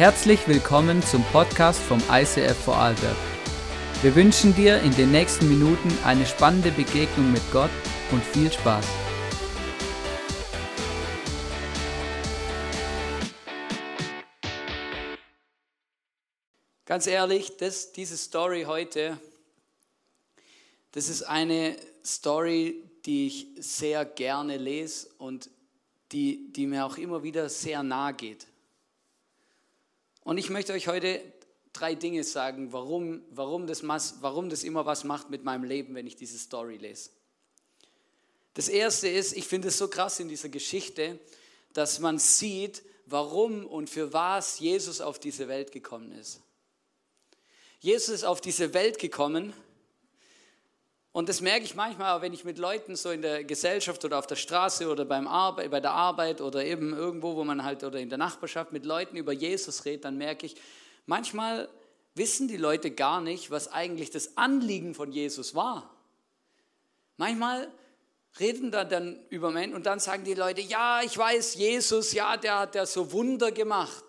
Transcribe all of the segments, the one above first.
Herzlich willkommen zum Podcast vom ICF Vorarlberg. Wir wünschen dir in den nächsten Minuten eine spannende Begegnung mit Gott und viel Spaß. Ganz ehrlich, das, diese Story heute, das ist eine Story, die ich sehr gerne lese und die, die mir auch immer wieder sehr nahe geht. Und ich möchte euch heute drei Dinge sagen, warum, warum, das, warum das immer was macht mit meinem Leben, wenn ich diese Story lese. Das erste ist, ich finde es so krass in dieser Geschichte, dass man sieht, warum und für was Jesus auf diese Welt gekommen ist. Jesus ist auf diese Welt gekommen, und das merke ich manchmal, wenn ich mit Leuten so in der Gesellschaft oder auf der Straße oder beim Arbe bei der Arbeit oder eben irgendwo, wo man halt oder in der Nachbarschaft mit Leuten über Jesus redet, dann merke ich, manchmal wissen die Leute gar nicht, was eigentlich das Anliegen von Jesus war. Manchmal reden da dann über Menschen und dann sagen die Leute, ja, ich weiß, Jesus, ja, der hat ja so Wunder gemacht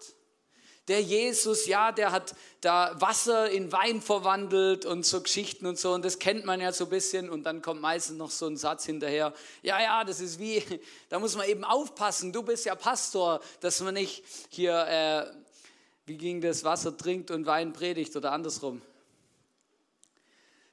der Jesus, ja, der hat da Wasser in Wein verwandelt und so Geschichten und so. Und das kennt man ja so ein bisschen. Und dann kommt meistens noch so ein Satz hinterher. Ja, ja, das ist wie, da muss man eben aufpassen. Du bist ja Pastor, dass man nicht hier, äh, wie ging das, Wasser trinkt und Wein predigt oder andersrum.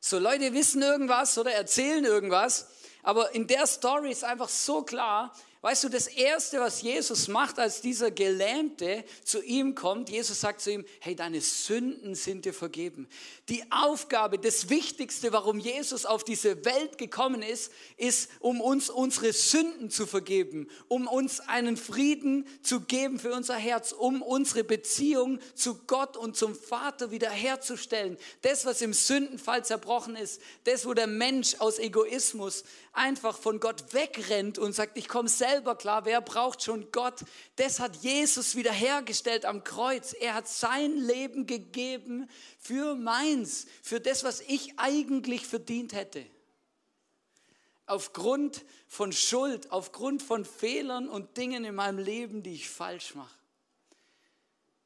So Leute wissen irgendwas oder erzählen irgendwas. Aber in der Story ist einfach so klar, Weißt du, das Erste, was Jesus macht, als dieser Gelähmte zu ihm kommt, Jesus sagt zu ihm, hey, deine Sünden sind dir vergeben. Die Aufgabe, das Wichtigste, warum Jesus auf diese Welt gekommen ist, ist, um uns unsere Sünden zu vergeben, um uns einen Frieden zu geben für unser Herz, um unsere Beziehung zu Gott und zum Vater wiederherzustellen. Das, was im Sündenfall zerbrochen ist, das, wo der Mensch aus Egoismus einfach von Gott wegrennt und sagt, ich komme selber klar, wer braucht schon Gott? Das hat Jesus wiederhergestellt am Kreuz. Er hat sein Leben gegeben für meins, für das, was ich eigentlich verdient hätte. Aufgrund von Schuld, aufgrund von Fehlern und Dingen in meinem Leben, die ich falsch mache.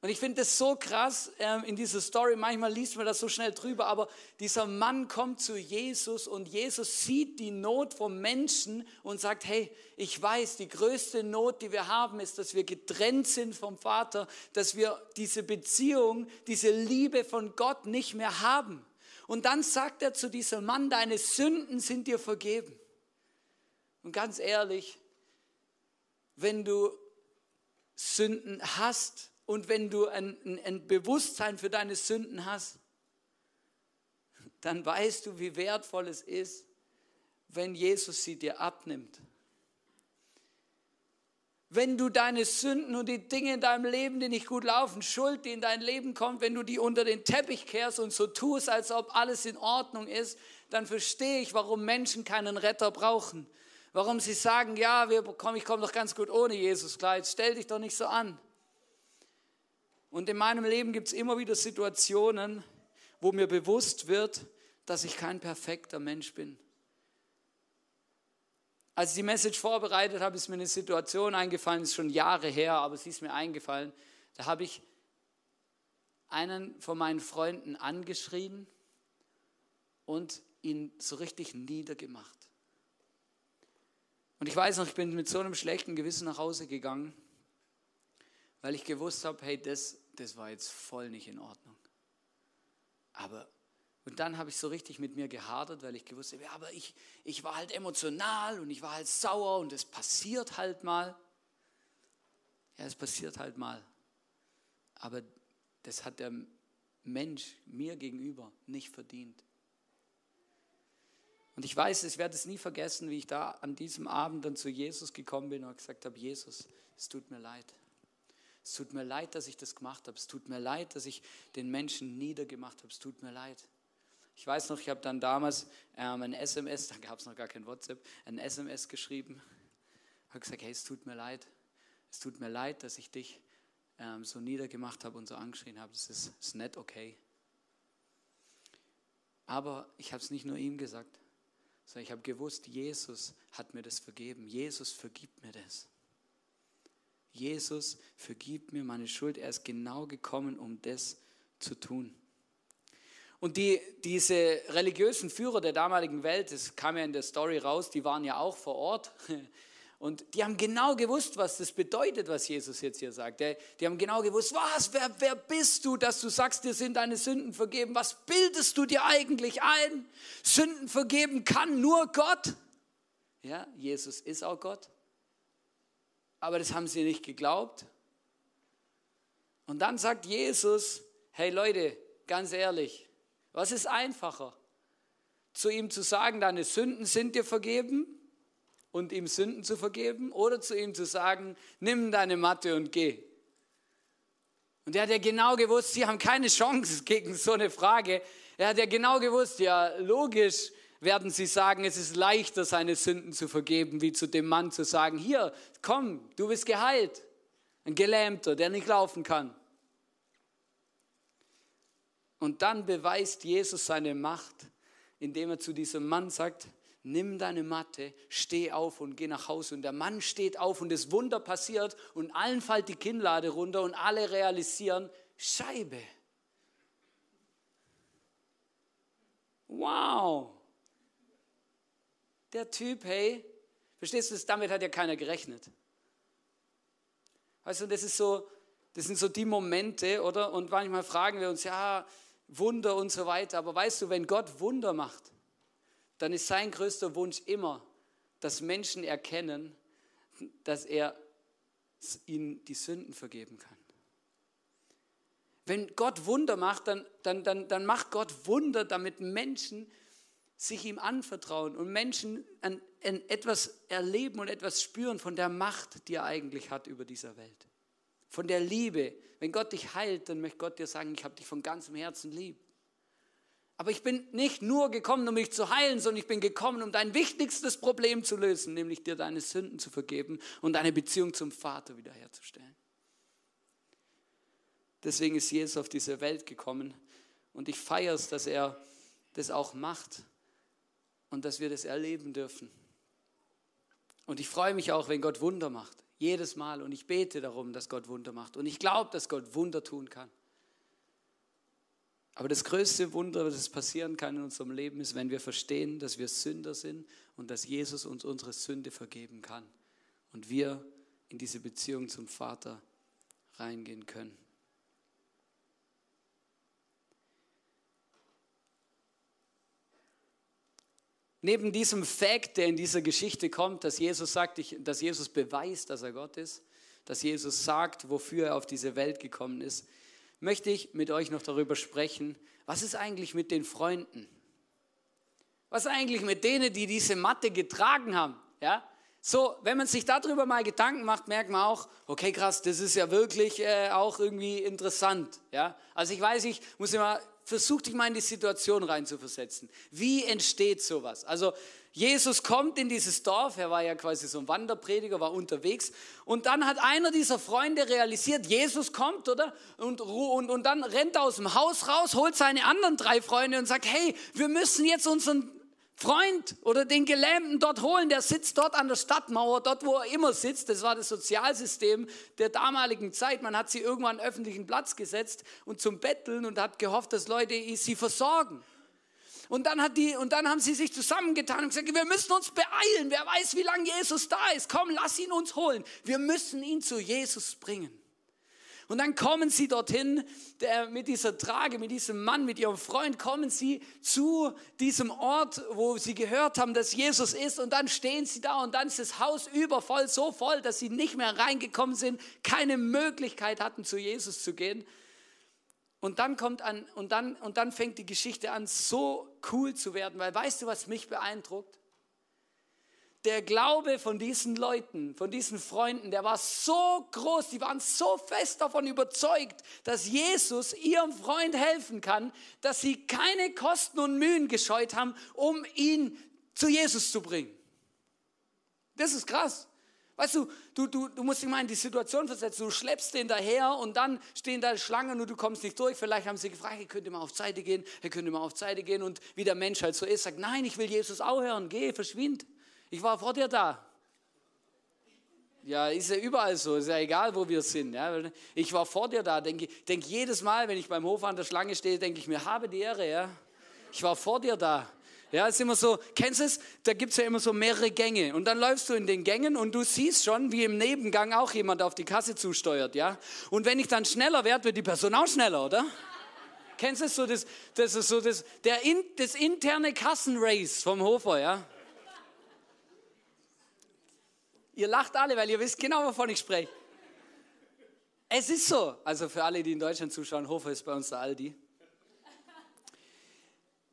Und ich finde das so krass ähm, in dieser Story. Manchmal liest man das so schnell drüber, aber dieser Mann kommt zu Jesus und Jesus sieht die Not vom Menschen und sagt, hey, ich weiß, die größte Not, die wir haben, ist, dass wir getrennt sind vom Vater, dass wir diese Beziehung, diese Liebe von Gott nicht mehr haben. Und dann sagt er zu diesem Mann, deine Sünden sind dir vergeben. Und ganz ehrlich, wenn du Sünden hast, und wenn du ein, ein Bewusstsein für deine Sünden hast, dann weißt du, wie wertvoll es ist, wenn Jesus sie dir abnimmt. Wenn du deine Sünden und die Dinge in deinem Leben, die nicht gut laufen, Schuld, die in dein Leben kommt, wenn du die unter den Teppich kehrst und so tust, als ob alles in Ordnung ist, dann verstehe ich, warum Menschen keinen Retter brauchen. Warum sie sagen, ja, wir, komm, ich komme doch ganz gut ohne Jesus klar, jetzt stell dich doch nicht so an. Und in meinem Leben gibt es immer wieder Situationen, wo mir bewusst wird, dass ich kein perfekter Mensch bin. Als ich die Message vorbereitet habe, ist mir eine Situation eingefallen, ist schon Jahre her, aber sie ist mir eingefallen. Da habe ich einen von meinen Freunden angeschrien und ihn so richtig niedergemacht. Und ich weiß noch, ich bin mit so einem schlechten Gewissen nach Hause gegangen, weil ich gewusst habe, hey, das das war jetzt voll nicht in Ordnung. Aber, und dann habe ich so richtig mit mir gehadert, weil ich gewusst habe, ja, aber ich, ich war halt emotional und ich war halt sauer und es passiert halt mal. Ja, es passiert halt mal. Aber das hat der Mensch mir gegenüber nicht verdient. Und ich weiß, ich werde es nie vergessen, wie ich da an diesem Abend dann zu Jesus gekommen bin und gesagt habe, Jesus, es tut mir leid. Es tut mir leid, dass ich das gemacht habe. Es tut mir leid, dass ich den Menschen niedergemacht habe. Es tut mir leid. Ich weiß noch, ich habe dann damals ähm, ein SMS, da gab es noch gar kein WhatsApp, ein SMS geschrieben. Ich habe gesagt, hey, es tut mir leid. Es tut mir leid, dass ich dich ähm, so niedergemacht habe und so angeschrien habe. Das ist, ist nicht okay. Aber ich habe es nicht nur ihm gesagt, sondern ich habe gewusst, Jesus hat mir das vergeben. Jesus vergibt mir das. Jesus, vergib mir meine Schuld. Er ist genau gekommen, um das zu tun. Und die, diese religiösen Führer der damaligen Welt, das kam ja in der Story raus, die waren ja auch vor Ort. Und die haben genau gewusst, was das bedeutet, was Jesus jetzt hier sagt. Die haben genau gewusst, was, wer, wer bist du, dass du sagst, dir sind deine Sünden vergeben? Was bildest du dir eigentlich ein? Sünden vergeben kann nur Gott. Ja, Jesus ist auch Gott. Aber das haben sie nicht geglaubt. Und dann sagt Jesus, hey Leute, ganz ehrlich, was ist einfacher? Zu ihm zu sagen, deine Sünden sind dir vergeben? und ihm Sünden zu vergeben oder zu ihm zu sagen, nimm deine Matte und geh. Und er hat ja genau gewusst, sie haben keine Chance gegen so eine Frage. Er hat ja genau gewusst, ja, logisch werden sie sagen, es ist leichter, seine Sünden zu vergeben, wie zu dem Mann zu sagen, hier, komm, du bist geheilt. Ein Gelähmter, der nicht laufen kann. Und dann beweist Jesus seine Macht, indem er zu diesem Mann sagt, nimm deine Matte, steh auf und geh nach Hause. Und der Mann steht auf und das Wunder passiert und allen fällt die Kinnlade runter und alle realisieren, Scheibe. Wow. Der Typ, hey, verstehst du, damit hat ja keiner gerechnet. Weißt du, das ist so, das sind so die Momente, oder? Und manchmal fragen wir uns, ja, Wunder und so weiter. Aber weißt du, wenn Gott Wunder macht, dann ist sein größter Wunsch immer, dass Menschen erkennen, dass er ihnen die Sünden vergeben kann. Wenn Gott Wunder macht, dann, dann, dann, dann macht Gott Wunder, damit Menschen sich ihm anvertrauen und Menschen an, an etwas erleben und etwas spüren von der Macht, die er eigentlich hat über dieser Welt. Von der Liebe. Wenn Gott dich heilt, dann möchte Gott dir sagen, ich habe dich von ganzem Herzen lieb. Aber ich bin nicht nur gekommen, um mich zu heilen, sondern ich bin gekommen, um dein wichtigstes Problem zu lösen, nämlich dir deine Sünden zu vergeben und deine Beziehung zum Vater wiederherzustellen. Deswegen ist Jesus auf diese Welt gekommen und ich feiere es, dass er das auch macht und dass wir das erleben dürfen. Und ich freue mich auch, wenn Gott Wunder macht, jedes Mal. Und ich bete darum, dass Gott Wunder macht. Und ich glaube, dass Gott Wunder tun kann. Aber das größte Wunder, das passieren kann in unserem Leben, ist, wenn wir verstehen, dass wir Sünder sind und dass Jesus uns unsere Sünde vergeben kann und wir in diese Beziehung zum Vater reingehen können. Neben diesem Fakt, der in dieser Geschichte kommt, dass Jesus sagt, dass Jesus beweist, dass er Gott ist, dass Jesus sagt, wofür er auf diese Welt gekommen ist, möchte ich mit euch noch darüber sprechen, was ist eigentlich mit den Freunden? Was eigentlich mit denen, die diese Matte getragen haben? Ja? So, wenn man sich darüber mal Gedanken macht, merkt man auch, okay, krass, das ist ja wirklich äh, auch irgendwie interessant. Ja? Also ich weiß, ich muss immer, versuch dich mal in die Situation reinzuversetzen. Wie entsteht sowas? Also Jesus kommt in dieses Dorf, er war ja quasi so ein Wanderprediger, war unterwegs und dann hat einer dieser Freunde realisiert, Jesus kommt, oder? Und, und, und dann rennt er aus dem Haus raus, holt seine anderen drei Freunde und sagt, hey, wir müssen jetzt unseren Freund oder den Gelähmten dort holen, der sitzt dort an der Stadtmauer, dort wo er immer sitzt. Das war das Sozialsystem der damaligen Zeit. Man hat sie irgendwann an öffentlichen Platz gesetzt und zum Betteln und hat gehofft, dass Leute sie versorgen. Und dann, hat die, und dann haben sie sich zusammengetan und gesagt, wir müssen uns beeilen. Wer weiß, wie lange Jesus da ist. Komm, lass ihn uns holen. Wir müssen ihn zu Jesus bringen. Und dann kommen sie dorthin, der, mit dieser Trage, mit diesem Mann, mit ihrem Freund, kommen sie zu diesem Ort, wo sie gehört haben, dass Jesus ist. Und dann stehen sie da und dann ist das Haus übervoll, so voll, dass sie nicht mehr reingekommen sind, keine Möglichkeit hatten, zu Jesus zu gehen. Und dann kommt an, und dann, und dann fängt die Geschichte an, so cool zu werden, weil weißt du, was mich beeindruckt? Der Glaube von diesen Leuten, von diesen Freunden, der war so groß, die waren so fest davon überzeugt, dass Jesus ihrem Freund helfen kann, dass sie keine Kosten und Mühen gescheut haben, um ihn zu Jesus zu bringen. Das ist krass. Weißt du, du, du, du musst dich mal in die Situation versetzen, du schleppst den daher und dann stehen da Schlangen und du kommst nicht durch. Vielleicht haben sie gefragt, ihr könnt mal auf Seite gehen, ihr könnt mal auf Seite gehen und wie der Mensch halt so ist, sagt, nein, ich will Jesus auch hören, geh, verschwind. Ich war vor dir da. Ja, ist ja überall so, ist ja egal, wo wir sind. Ja. Ich war vor dir da, denke denk jedes Mal, wenn ich beim Hof an der Schlange stehe, denke ich mir, habe die Ehre, ja. Ich war vor dir da. Ja, ist immer so, kennst du es? Da gibt es ja immer so mehrere Gänge. Und dann läufst du in den Gängen und du siehst schon, wie im Nebengang auch jemand auf die Kasse zusteuert, ja. Und wenn ich dann schneller werde, wird die Person auch schneller, oder? Kennst du es so, das, das ist so das, der, das interne Kassenrace vom Hofer, ja? Ihr lacht alle, weil ihr wisst genau, wovon ich spreche. Es ist so. Also für alle, die in Deutschland zuschauen, Hofer ist bei uns der Aldi.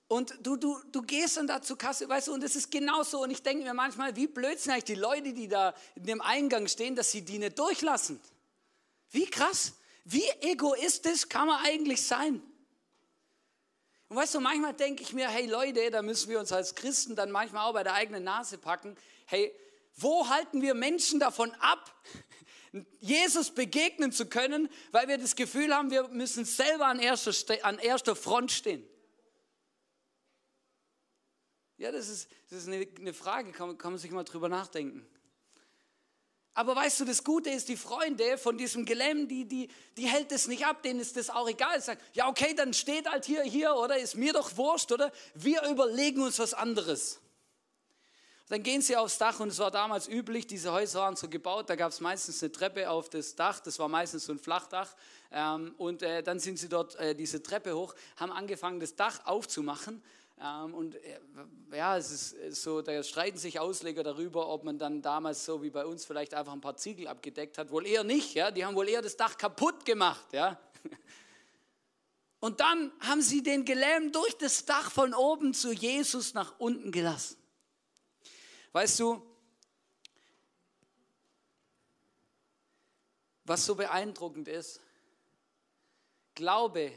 Und du, du, du gehst dann da zur Kasse, weißt du, und es ist genauso. Und ich denke mir manchmal, wie blöd sind eigentlich die Leute, die da in dem Eingang stehen, dass sie die nicht durchlassen. Wie krass, wie egoistisch kann man eigentlich sein? Und weißt du, manchmal denke ich mir, hey Leute, da müssen wir uns als Christen dann manchmal auch bei der eigenen Nase packen. Hey, wo halten wir Menschen davon ab, Jesus begegnen zu können, weil wir das Gefühl haben, wir müssen selber an erster, an erster Front stehen? Ja, das ist, das ist eine, eine Frage, kann, kann man sich mal drüber nachdenken. Aber weißt du, das Gute ist, die Freunde von diesem Gelehm, die, die, die hält es nicht ab, denen ist das auch egal. Sagt, ja, okay, dann steht halt hier, hier, oder ist mir doch wurscht, oder? Wir überlegen uns was anderes. Dann gehen sie aufs Dach und es war damals üblich, diese Häuser waren so gebaut, da gab es meistens eine Treppe auf das Dach, das war meistens so ein Flachdach. Ähm, und äh, dann sind sie dort äh, diese Treppe hoch, haben angefangen, das Dach aufzumachen. Ähm, und äh, ja, es ist so, da streiten sich Ausleger darüber, ob man dann damals so wie bei uns vielleicht einfach ein paar Ziegel abgedeckt hat. Wohl eher nicht, ja. Die haben wohl eher das Dach kaputt gemacht, ja. Und dann haben sie den Gelähmten durch das Dach von oben zu Jesus nach unten gelassen. Weißt du, was so beeindruckend ist? Glaube,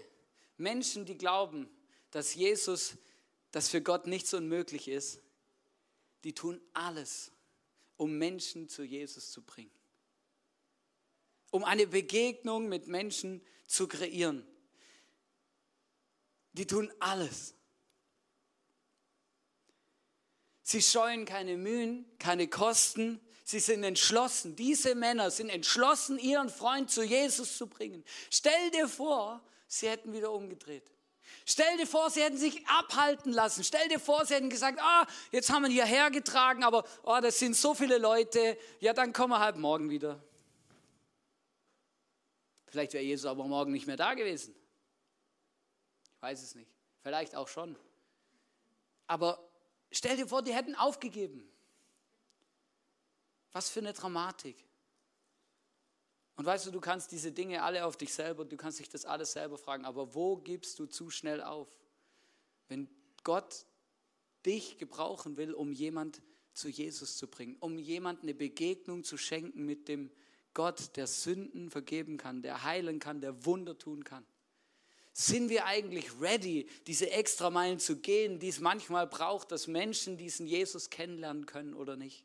Menschen, die glauben, dass Jesus, dass für Gott nichts unmöglich ist, die tun alles, um Menschen zu Jesus zu bringen. Um eine Begegnung mit Menschen zu kreieren. Die tun alles. Sie scheuen keine Mühen, keine Kosten. Sie sind entschlossen. Diese Männer sind entschlossen, ihren Freund zu Jesus zu bringen. Stell dir vor, sie hätten wieder umgedreht. Stell dir vor, sie hätten sich abhalten lassen. Stell dir vor, sie hätten gesagt, ah, jetzt haben wir ihn hierher getragen, aber oh, das sind so viele Leute. Ja, dann kommen wir halt morgen wieder. Vielleicht wäre Jesus aber morgen nicht mehr da gewesen. Ich weiß es nicht. Vielleicht auch schon. Aber Stell dir vor, die hätten aufgegeben. Was für eine Dramatik. Und weißt du, du kannst diese Dinge alle auf dich selber, du kannst dich das alles selber fragen, aber wo gibst du zu schnell auf? Wenn Gott dich gebrauchen will, um jemand zu Jesus zu bringen, um jemand eine Begegnung zu schenken mit dem Gott, der Sünden vergeben kann, der heilen kann, der Wunder tun kann. Sind wir eigentlich ready, diese extra Meilen zu gehen, die es manchmal braucht, dass Menschen diesen Jesus kennenlernen können oder nicht?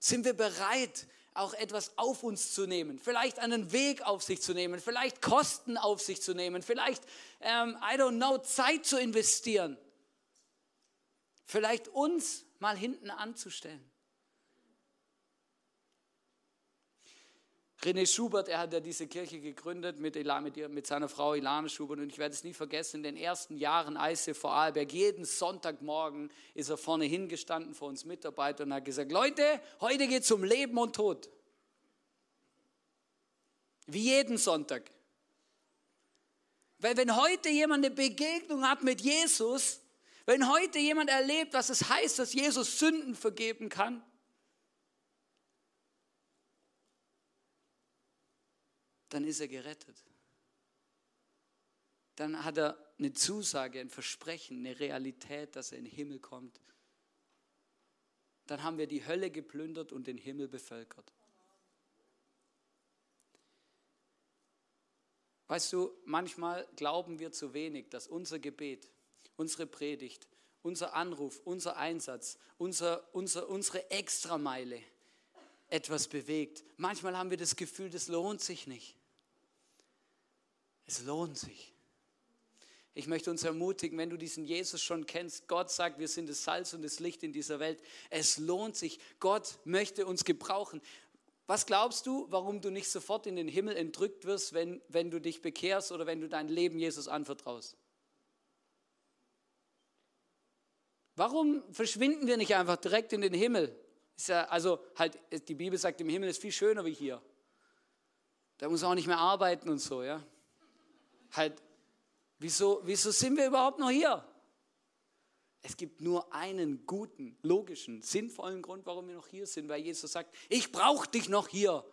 Sind wir bereit, auch etwas auf uns zu nehmen, vielleicht einen Weg auf sich zu nehmen, vielleicht Kosten auf sich zu nehmen, vielleicht, ähm, I don't know, Zeit zu investieren, vielleicht uns mal hinten anzustellen? René Schubert, er hat ja diese Kirche gegründet mit, mit, mit seiner Frau Ilane Schubert und ich werde es nie vergessen, in den ersten Jahren ICF Vorarlberg, jeden Sonntagmorgen ist er vorne hingestanden vor uns Mitarbeitern und hat gesagt, Leute, heute geht es um Leben und Tod. Wie jeden Sonntag. Weil wenn heute jemand eine Begegnung hat mit Jesus, wenn heute jemand erlebt, was es heißt, dass Jesus Sünden vergeben kann, dann ist er gerettet. Dann hat er eine Zusage, ein Versprechen, eine Realität, dass er in den Himmel kommt. Dann haben wir die Hölle geplündert und den Himmel bevölkert. Weißt du, manchmal glauben wir zu wenig, dass unser Gebet, unsere Predigt, unser Anruf, unser Einsatz, unser, unser, unsere Extrameile etwas bewegt. Manchmal haben wir das Gefühl, das lohnt sich nicht. Es lohnt sich. Ich möchte uns ermutigen, wenn du diesen Jesus schon kennst, Gott sagt, wir sind das Salz und das Licht in dieser Welt. Es lohnt sich. Gott möchte uns gebrauchen. Was glaubst du, warum du nicht sofort in den Himmel entrückt wirst, wenn, wenn du dich bekehrst oder wenn du dein Leben Jesus anvertraust? Warum verschwinden wir nicht einfach direkt in den Himmel? Ja, also halt, die Bibel sagt, im Himmel ist viel schöner wie hier. Da muss man auch nicht mehr arbeiten und so, ja. Halt, wieso, wieso sind wir überhaupt noch hier? Es gibt nur einen guten, logischen, sinnvollen Grund, warum wir noch hier sind, weil Jesus sagt, ich brauche dich noch hier.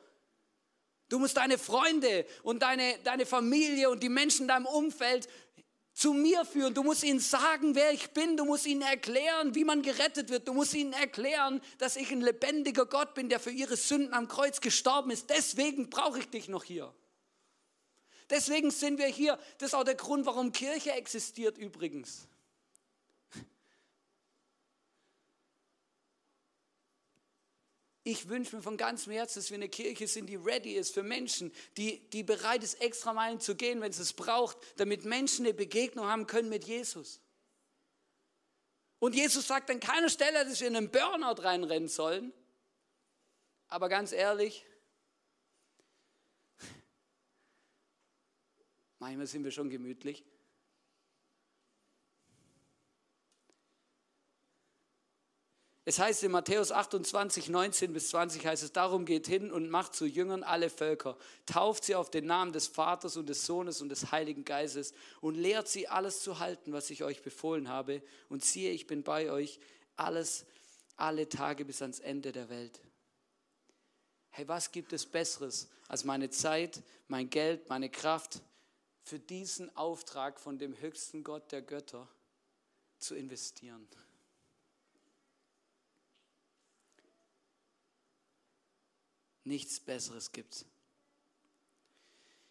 Du musst deine Freunde und deine, deine Familie und die Menschen in deinem Umfeld zu mir führen. Du musst ihnen sagen, wer ich bin. Du musst ihnen erklären, wie man gerettet wird. Du musst ihnen erklären, dass ich ein lebendiger Gott bin, der für ihre Sünden am Kreuz gestorben ist. Deswegen brauche ich dich noch hier. Deswegen sind wir hier. Das ist auch der Grund, warum Kirche existiert übrigens. Ich wünsche mir von ganzem Herzen, dass wir eine Kirche sind, die ready ist für Menschen, die, die bereit ist, extra Meilen zu gehen, wenn es es braucht, damit Menschen eine Begegnung haben können mit Jesus. Und Jesus sagt an keiner Stelle, dass wir in einen Burnout reinrennen sollen. Aber ganz ehrlich, manchmal sind wir schon gemütlich. Es heißt in Matthäus 28, 19 bis 20 heißt es, darum geht hin und macht zu Jüngern alle Völker, tauft sie auf den Namen des Vaters und des Sohnes und des Heiligen Geistes und lehrt sie alles zu halten, was ich euch befohlen habe. Und siehe, ich bin bei euch alles, alle Tage bis ans Ende der Welt. Hey, was gibt es Besseres, als meine Zeit, mein Geld, meine Kraft für diesen Auftrag von dem höchsten Gott der Götter zu investieren? nichts Besseres gibt.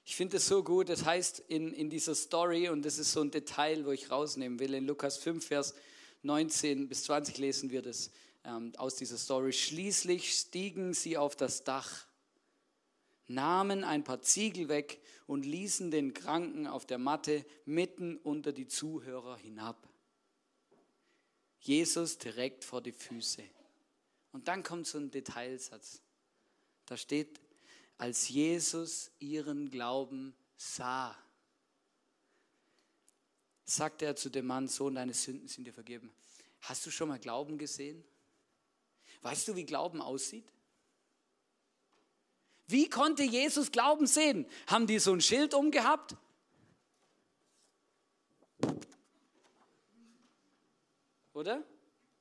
Ich finde es so gut, das heißt in, in dieser Story, und das ist so ein Detail, wo ich rausnehmen will, in Lukas 5, Vers 19 bis 20 lesen wir das ähm, aus dieser Story. Schließlich stiegen sie auf das Dach, nahmen ein paar Ziegel weg und ließen den Kranken auf der Matte mitten unter die Zuhörer hinab. Jesus direkt vor die Füße. Und dann kommt so ein Detailsatz. Da steht, als Jesus ihren Glauben sah, sagte er zu dem Mann, Sohn, deine Sünden sind dir vergeben. Hast du schon mal Glauben gesehen? Weißt du, wie Glauben aussieht? Wie konnte Jesus Glauben sehen? Haben die so ein Schild umgehabt? Oder?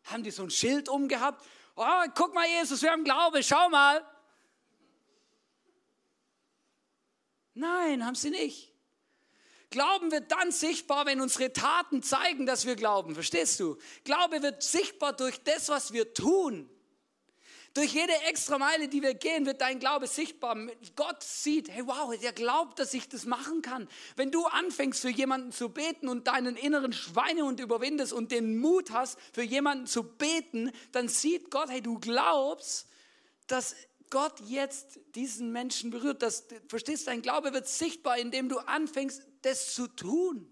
Haben die so ein Schild umgehabt? Oh, guck mal, Jesus, wir haben Glaube, schau mal. Nein, haben sie nicht. Glauben wird dann sichtbar, wenn unsere Taten zeigen, dass wir glauben. Verstehst du? Glaube wird sichtbar durch das, was wir tun. Durch jede extra Meile, die wir gehen, wird dein Glaube sichtbar. Gott sieht, hey wow, der glaubt, dass ich das machen kann. Wenn du anfängst für jemanden zu beten und deinen inneren Schweinehund überwindest und den Mut hast, für jemanden zu beten, dann sieht Gott, hey, du glaubst, dass Gott jetzt diesen Menschen berührt. Das, verstehst du, dein Glaube wird sichtbar, indem du anfängst, das zu tun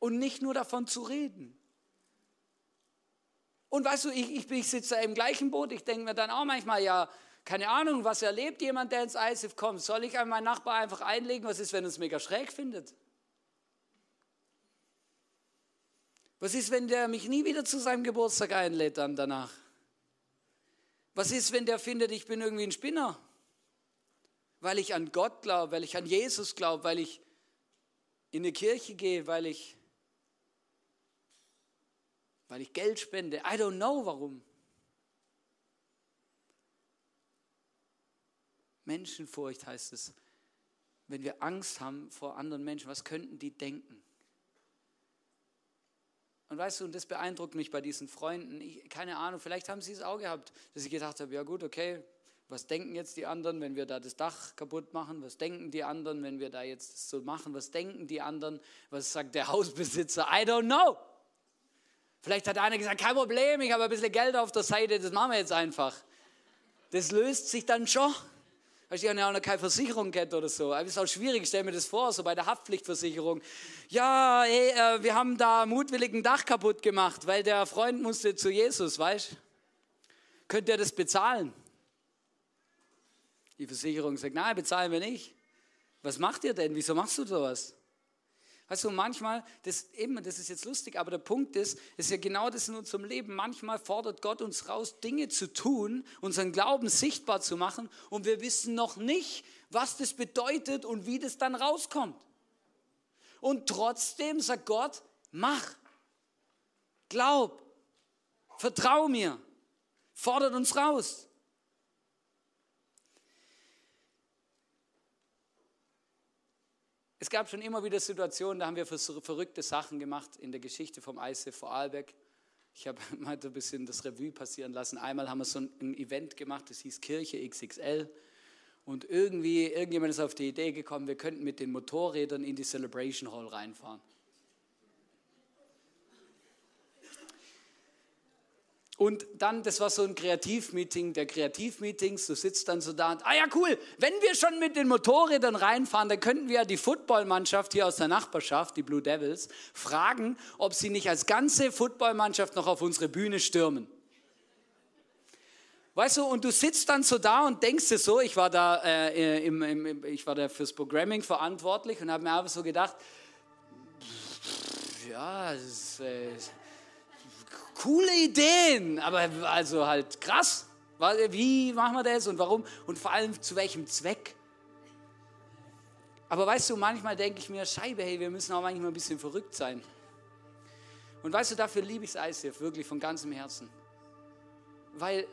und nicht nur davon zu reden. Und weißt du, ich, ich, ich sitze im gleichen Boot, ich denke mir dann auch manchmal, ja, keine Ahnung, was erlebt jemand, der ins ISIF kommt? Soll ich meinen Nachbar einfach einlegen? Was ist, wenn er es mega schräg findet? Was ist, wenn der mich nie wieder zu seinem Geburtstag einlädt dann danach? Was ist, wenn der findet, ich bin irgendwie ein Spinner? Weil ich an Gott glaube, weil ich an Jesus glaube, weil ich in eine Kirche gehe, weil ich, weil ich Geld spende. I don't know warum. Menschenfurcht heißt es. Wenn wir Angst haben vor anderen Menschen, was könnten die denken? Und weißt du, und das beeindruckt mich bei diesen Freunden. Ich, keine Ahnung, vielleicht haben sie es auch gehabt, dass ich gedacht habe, ja gut, okay, was denken jetzt die anderen, wenn wir da das Dach kaputt machen? Was denken die anderen, wenn wir da jetzt so machen? Was denken die anderen? Was sagt der Hausbesitzer? I don't know. Vielleicht hat einer gesagt, kein Problem, ich habe ein bisschen Geld auf der Seite, das machen wir jetzt einfach. Das löst sich dann schon. Weißt du, ich habe ja noch keine Versicherung gehabt oder so. Es ist auch schwierig, stell mir das vor, so bei der Haftpflichtversicherung. Ja, ey, äh, wir haben da mutwillig ein Dach kaputt gemacht, weil der Freund musste zu Jesus, weißt du? Könnt ihr das bezahlen? Die Versicherung sagt, nein, bezahlen wir nicht. Was macht ihr denn? Wieso machst du sowas? Weißt du, manchmal, das, eben, das ist jetzt lustig, aber der Punkt ist, ist ja genau das in unserem Leben. Manchmal fordert Gott uns raus, Dinge zu tun, unseren Glauben sichtbar zu machen und wir wissen noch nicht, was das bedeutet und wie das dann rauskommt. Und trotzdem sagt Gott, mach, glaub, vertrau mir, fordert uns raus. Es gab schon immer wieder Situationen, da haben wir verrückte Sachen gemacht in der Geschichte vom ICF Vorarlberg. Ich habe mal ein bisschen das Revue passieren lassen. Einmal haben wir so ein Event gemacht, das hieß Kirche XXL. Und irgendwie, irgendjemand ist auf die Idee gekommen, wir könnten mit den Motorrädern in die Celebration Hall reinfahren. Und dann, das war so ein Kreativmeeting der Kreativmeetings. Du sitzt dann so da und, ah ja, cool, wenn wir schon mit den Motorrädern reinfahren, dann könnten wir ja die Footballmannschaft hier aus der Nachbarschaft, die Blue Devils, fragen, ob sie nicht als ganze Footballmannschaft noch auf unsere Bühne stürmen. Weißt du, und du sitzt dann so da und denkst dir so, ich war da, äh, im, im, ich war da fürs Programming verantwortlich und habe mir einfach so gedacht, ja, das ist, äh, coole Ideen, aber also halt krass. Wie machen wir das und warum und vor allem zu welchem Zweck? Aber weißt du, manchmal denke ich mir, Scheibe, hey, wir müssen auch manchmal ein bisschen verrückt sein. Und weißt du, dafür liebe ich ICF wirklich von ganzem Herzen. Weil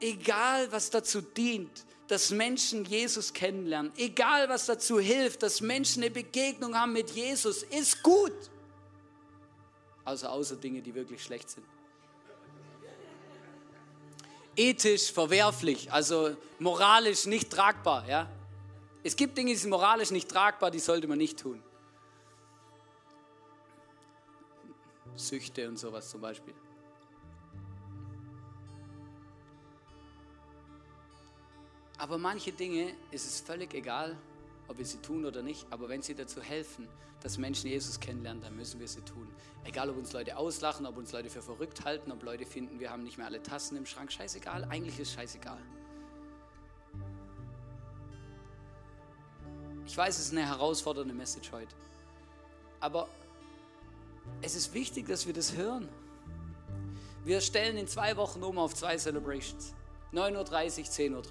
egal was dazu dient, dass Menschen Jesus kennenlernen, egal was dazu hilft, dass Menschen eine Begegnung haben mit Jesus, ist gut. Also außer Dinge, die wirklich schlecht sind. Ethisch verwerflich, also moralisch nicht tragbar. Ja? Es gibt Dinge, die sind moralisch nicht tragbar, die sollte man nicht tun. Süchte und sowas zum Beispiel. Aber manche Dinge ist es völlig egal, ob wir sie tun oder nicht. Aber wenn sie dazu helfen, dass Menschen Jesus kennenlernen, dann müssen wir sie tun. Egal, ob uns Leute auslachen, ob uns Leute für verrückt halten, ob Leute finden, wir haben nicht mehr alle Tassen im Schrank. Scheißegal, eigentlich ist scheißegal. Ich weiß, es ist eine herausfordernde Message heute. Aber es ist wichtig, dass wir das hören. Wir stellen in zwei Wochen um auf zwei Celebrations. 9.30 Uhr, 10.30 Uhr.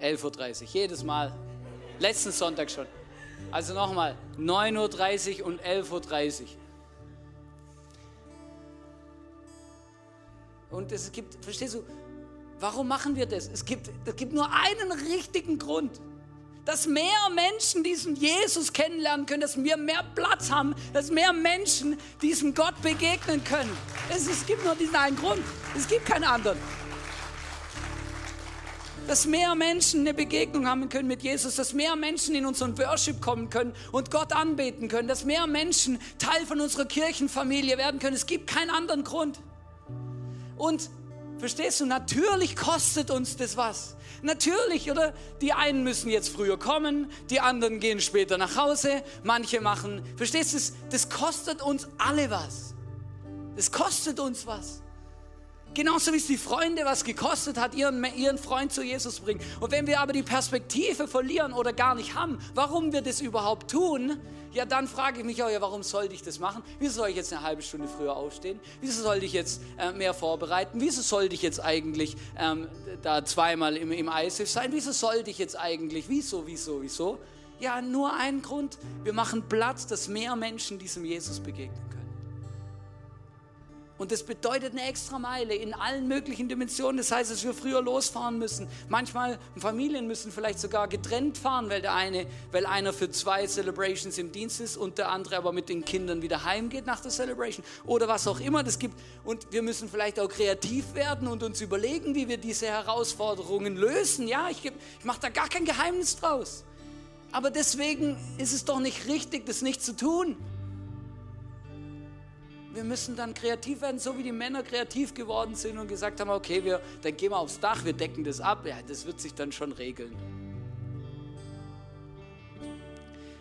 11.30 Uhr, jedes Mal. Letzten Sonntag schon. Also nochmal, 9.30 Uhr und 11.30 Uhr. Und es gibt, verstehst du, warum machen wir das? Es gibt, es gibt nur einen richtigen Grund. Dass mehr Menschen diesen Jesus kennenlernen können, dass wir mehr Platz haben, dass mehr Menschen diesem Gott begegnen können. Es, es gibt nur diesen einen Grund. Es gibt keinen anderen dass mehr Menschen eine Begegnung haben können mit Jesus, dass mehr Menschen in unseren Worship kommen können und Gott anbeten können, dass mehr Menschen Teil von unserer Kirchenfamilie werden können. Es gibt keinen anderen Grund. Und verstehst du, natürlich kostet uns das was. Natürlich, oder? Die einen müssen jetzt früher kommen, die anderen gehen später nach Hause, manche machen, verstehst du, das kostet uns alle was. Das kostet uns was. Genauso wie es die Freunde was gekostet hat, ihren, ihren Freund zu Jesus bringen. Und wenn wir aber die Perspektive verlieren oder gar nicht haben, warum wir das überhaupt tun, ja, dann frage ich mich auch, ja, warum sollte ich das machen? Wieso soll ich jetzt eine halbe Stunde früher aufstehen? Wieso sollte ich jetzt äh, mehr vorbereiten? Wieso sollte ich jetzt eigentlich ähm, da zweimal im, im ISIF sein? Wieso sollte ich jetzt eigentlich? Wieso, wieso, wieso? Ja, nur ein Grund. Wir machen Platz, dass mehr Menschen diesem Jesus begegnen können. Und das bedeutet eine extra Meile in allen möglichen Dimensionen. Das heißt, dass wir früher losfahren müssen. Manchmal Familien müssen vielleicht sogar getrennt fahren, weil der eine, weil einer für zwei Celebrations im Dienst ist und der andere aber mit den Kindern wieder heimgeht nach der Celebration oder was auch immer das gibt. Und wir müssen vielleicht auch kreativ werden und uns überlegen, wie wir diese Herausforderungen lösen. Ja, ich, ich mache da gar kein Geheimnis draus. Aber deswegen ist es doch nicht richtig, das nicht zu tun wir müssen dann kreativ werden, so wie die Männer kreativ geworden sind und gesagt haben, okay, wir, dann gehen wir aufs Dach, wir decken das ab. Ja, das wird sich dann schon regeln.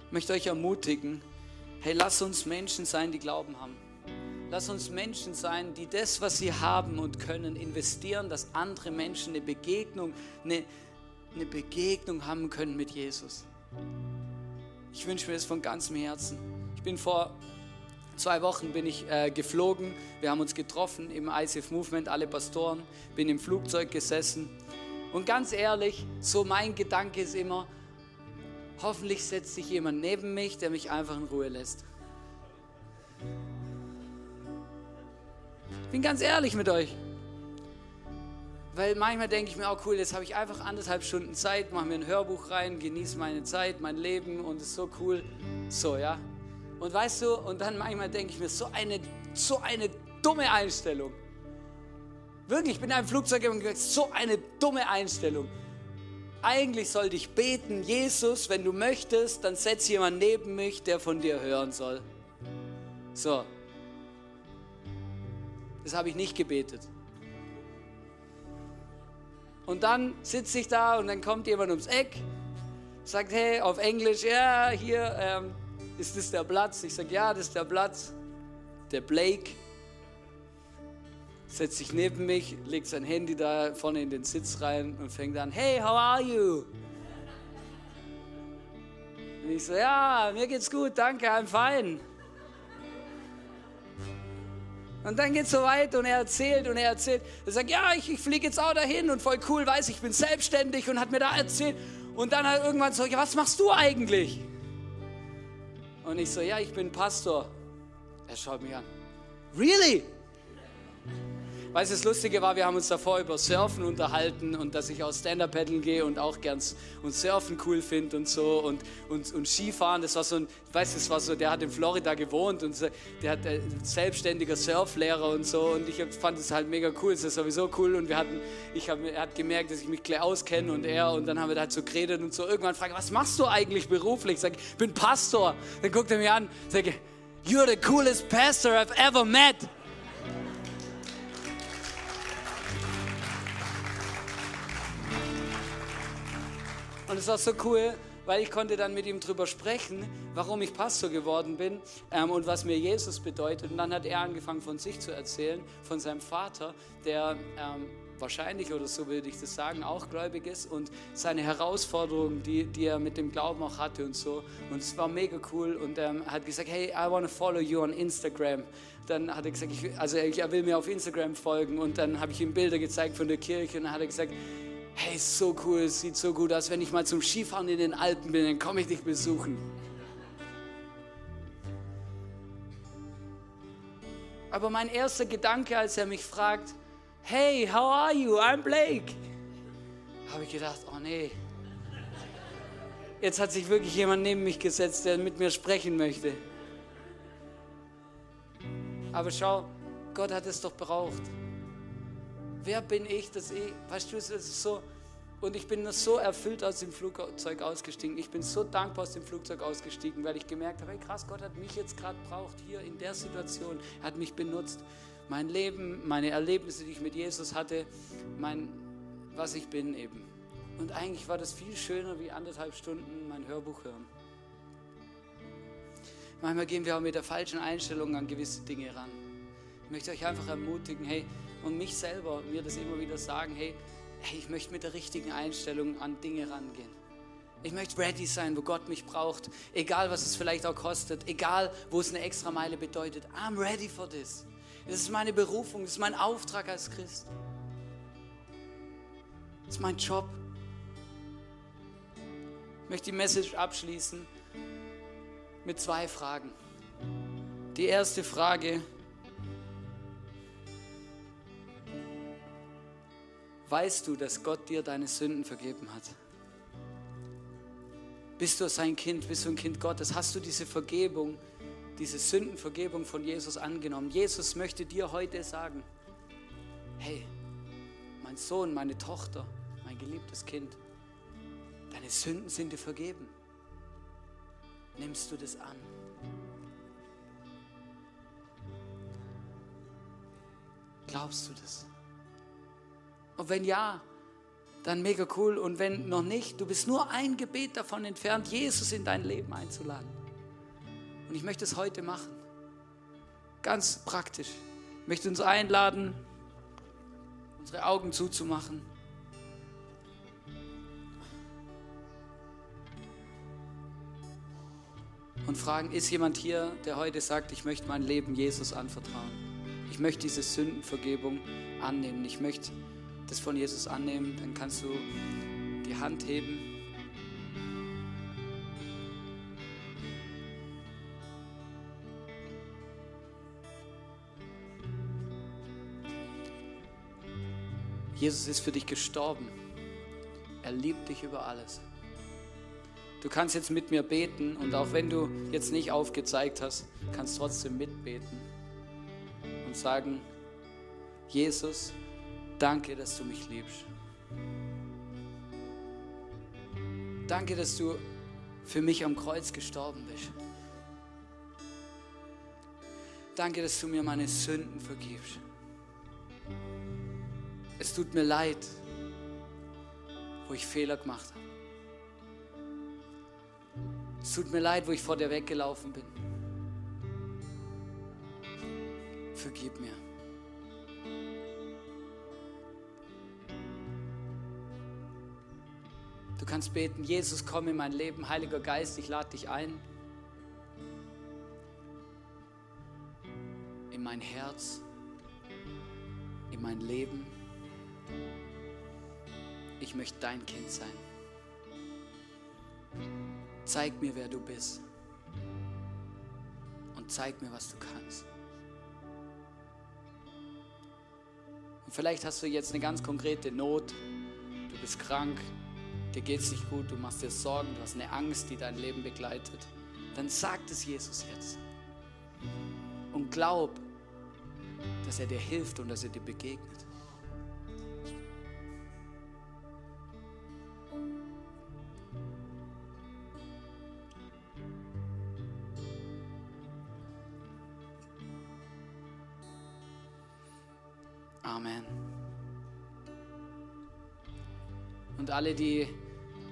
Ich möchte euch ermutigen, hey, lass uns Menschen sein, die Glauben haben. Lass uns Menschen sein, die das, was sie haben und können, investieren, dass andere Menschen eine Begegnung, eine, eine Begegnung haben können mit Jesus. Ich wünsche mir das von ganzem Herzen. Ich bin vor zwei Wochen bin ich äh, geflogen. Wir haben uns getroffen im ICF Movement, alle Pastoren. Bin im Flugzeug gesessen. Und ganz ehrlich, so mein Gedanke ist immer, hoffentlich setzt sich jemand neben mich, der mich einfach in Ruhe lässt. Ich bin ganz ehrlich mit euch. Weil manchmal denke ich mir auch, cool, jetzt habe ich einfach anderthalb Stunden Zeit, mache mir ein Hörbuch rein, genieße meine Zeit, mein Leben und es ist so cool. So, ja. Und weißt du, und dann manchmal denke ich mir, so eine, so eine dumme Einstellung. Wirklich, ich bin in einem Flugzeug und so eine dumme Einstellung. Eigentlich sollte ich beten, Jesus, wenn du möchtest, dann setz jemand neben mich, der von dir hören soll. So. Das habe ich nicht gebetet. Und dann sitze ich da und dann kommt jemand ums Eck, sagt, hey, auf Englisch, ja, hier, ähm, ist das der Platz? Ich sage, ja, das ist der Platz. Der Blake setzt sich neben mich, legt sein Handy da vorne in den Sitz rein und fängt an, hey, how are you? Und ich so, ja, mir geht's gut, danke, I'm fine. Und dann geht es so weit und er erzählt und er erzählt. Er sagt, ja, ich, ich fliege jetzt auch dahin und voll cool, weiß ich bin selbstständig und hat mir da erzählt. Und dann hat irgendwann so, ja, was machst du eigentlich? Und ich so, ja, ich bin Pastor. Er schaut mich an. Really? Weißt du, das Lustige war, wir haben uns davor über Surfen unterhalten und dass ich auch Stand-Up-Paddeln gehe und auch gern und Surfen cool finde und so und, und, und Skifahren. Das war so ein, weißt du, das war so, der hat in Florida gewohnt und der hat äh, selbstständiger Surflehrer und so und ich fand es halt mega cool. Das ist sowieso cool und wir hatten, ich hab, er hat gemerkt, dass ich mich gleich auskenne und er und dann haben wir da halt so geredet und so. Irgendwann frage ich, was machst du eigentlich beruflich? Ich sage, ich bin Pastor. Dann guckt er mich an, sage, you're the coolest pastor I've ever met. Und es war so cool, weil ich konnte dann mit ihm drüber sprechen, warum ich Pastor geworden bin ähm, und was mir Jesus bedeutet. Und dann hat er angefangen von sich zu erzählen, von seinem Vater, der ähm, wahrscheinlich oder so würde ich das sagen, auch gläubig ist und seine Herausforderungen, die, die er mit dem Glauben auch hatte und so. Und es war mega cool und ähm, hat gesagt, hey, I want to follow you on Instagram. Dann hat er gesagt, ich, also er will mir auf Instagram folgen und dann habe ich ihm Bilder gezeigt von der Kirche und dann hat er gesagt, hey, so cool, es sieht so gut aus, wenn ich mal zum Skifahren in den Alpen bin, dann komme ich dich besuchen. Aber mein erster Gedanke, als er mich fragt, hey, how are you? I'm Blake, habe ich gedacht, oh nee, jetzt hat sich wirklich jemand neben mich gesetzt, der mit mir sprechen möchte. Aber schau, Gott hat es doch braucht. Wer bin ich, dass ich, weißt du, es ist so, und ich bin so erfüllt aus dem Flugzeug ausgestiegen. Ich bin so dankbar aus dem Flugzeug ausgestiegen, weil ich gemerkt habe, hey krass, Gott hat mich jetzt gerade braucht, hier in der Situation. Er hat mich benutzt. Mein Leben, meine Erlebnisse, die ich mit Jesus hatte, mein, was ich bin eben. Und eigentlich war das viel schöner wie anderthalb Stunden mein Hörbuch hören. Manchmal gehen wir auch mit der falschen Einstellung an gewisse Dinge ran. Ich möchte euch einfach ermutigen, hey, und mich selber, mir das immer wieder sagen, hey, ich möchte mit der richtigen Einstellung an Dinge rangehen. Ich möchte ready sein, wo Gott mich braucht, egal was es vielleicht auch kostet, egal wo es eine extra Meile bedeutet. I'm ready for this. Das ist meine Berufung, das ist mein Auftrag als Christ. Das ist mein Job. Ich möchte die Message abschließen mit zwei Fragen. Die erste Frage, Weißt du, dass Gott dir deine Sünden vergeben hat? Bist du sein Kind? Bist du ein Kind Gottes? Hast du diese Vergebung, diese Sündenvergebung von Jesus angenommen? Jesus möchte dir heute sagen, hey, mein Sohn, meine Tochter, mein geliebtes Kind, deine Sünden sind dir vergeben. Nimmst du das an? Glaubst du das? Und wenn ja, dann mega cool. Und wenn noch nicht, du bist nur ein Gebet davon entfernt, Jesus in dein Leben einzuladen. Und ich möchte es heute machen. Ganz praktisch. Ich möchte uns einladen, unsere Augen zuzumachen. Und fragen, ist jemand hier, der heute sagt, ich möchte mein Leben Jesus anvertrauen? Ich möchte diese Sündenvergebung annehmen. Ich möchte das von Jesus annehmen. Dann kannst du die Hand heben. Jesus ist für dich gestorben. Er liebt dich über alles. Du kannst jetzt mit mir beten und auch wenn du jetzt nicht aufgezeigt hast, kannst trotzdem mitbeten und sagen, Jesus, danke, dass du mich liebst. Danke, dass du für mich am Kreuz gestorben bist. Danke, dass du mir meine Sünden vergibst. Es tut mir leid, wo ich Fehler gemacht habe. Es tut mir leid, wo ich vor dir weggelaufen bin. Vergib mir. Du kannst beten, Jesus, komm in mein Leben, Heiliger Geist, ich lade dich ein. In mein Herz, in mein Leben. Ich möchte dein Kind sein. Zeig mir, wer du bist. Und zeig mir, was du kannst. Und vielleicht hast du jetzt eine ganz konkrete Not. Du bist krank, dir geht es nicht gut, du machst dir Sorgen, du hast eine Angst, die dein Leben begleitet. Dann sag es Jesus jetzt. Und glaub, dass er dir hilft und dass er dir begegnet. Amen. Und alle, die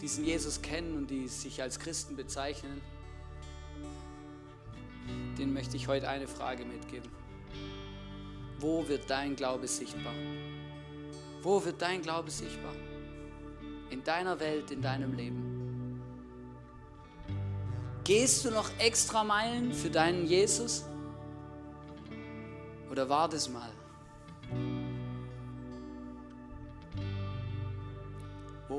diesen Jesus kennen und die sich als Christen bezeichnen, denen möchte ich heute eine Frage mitgeben. Wo wird dein Glaube sichtbar? Wo wird dein Glaube sichtbar? In deiner Welt, in deinem Leben. Gehst du noch extra Meilen für deinen Jesus? Oder war das mal?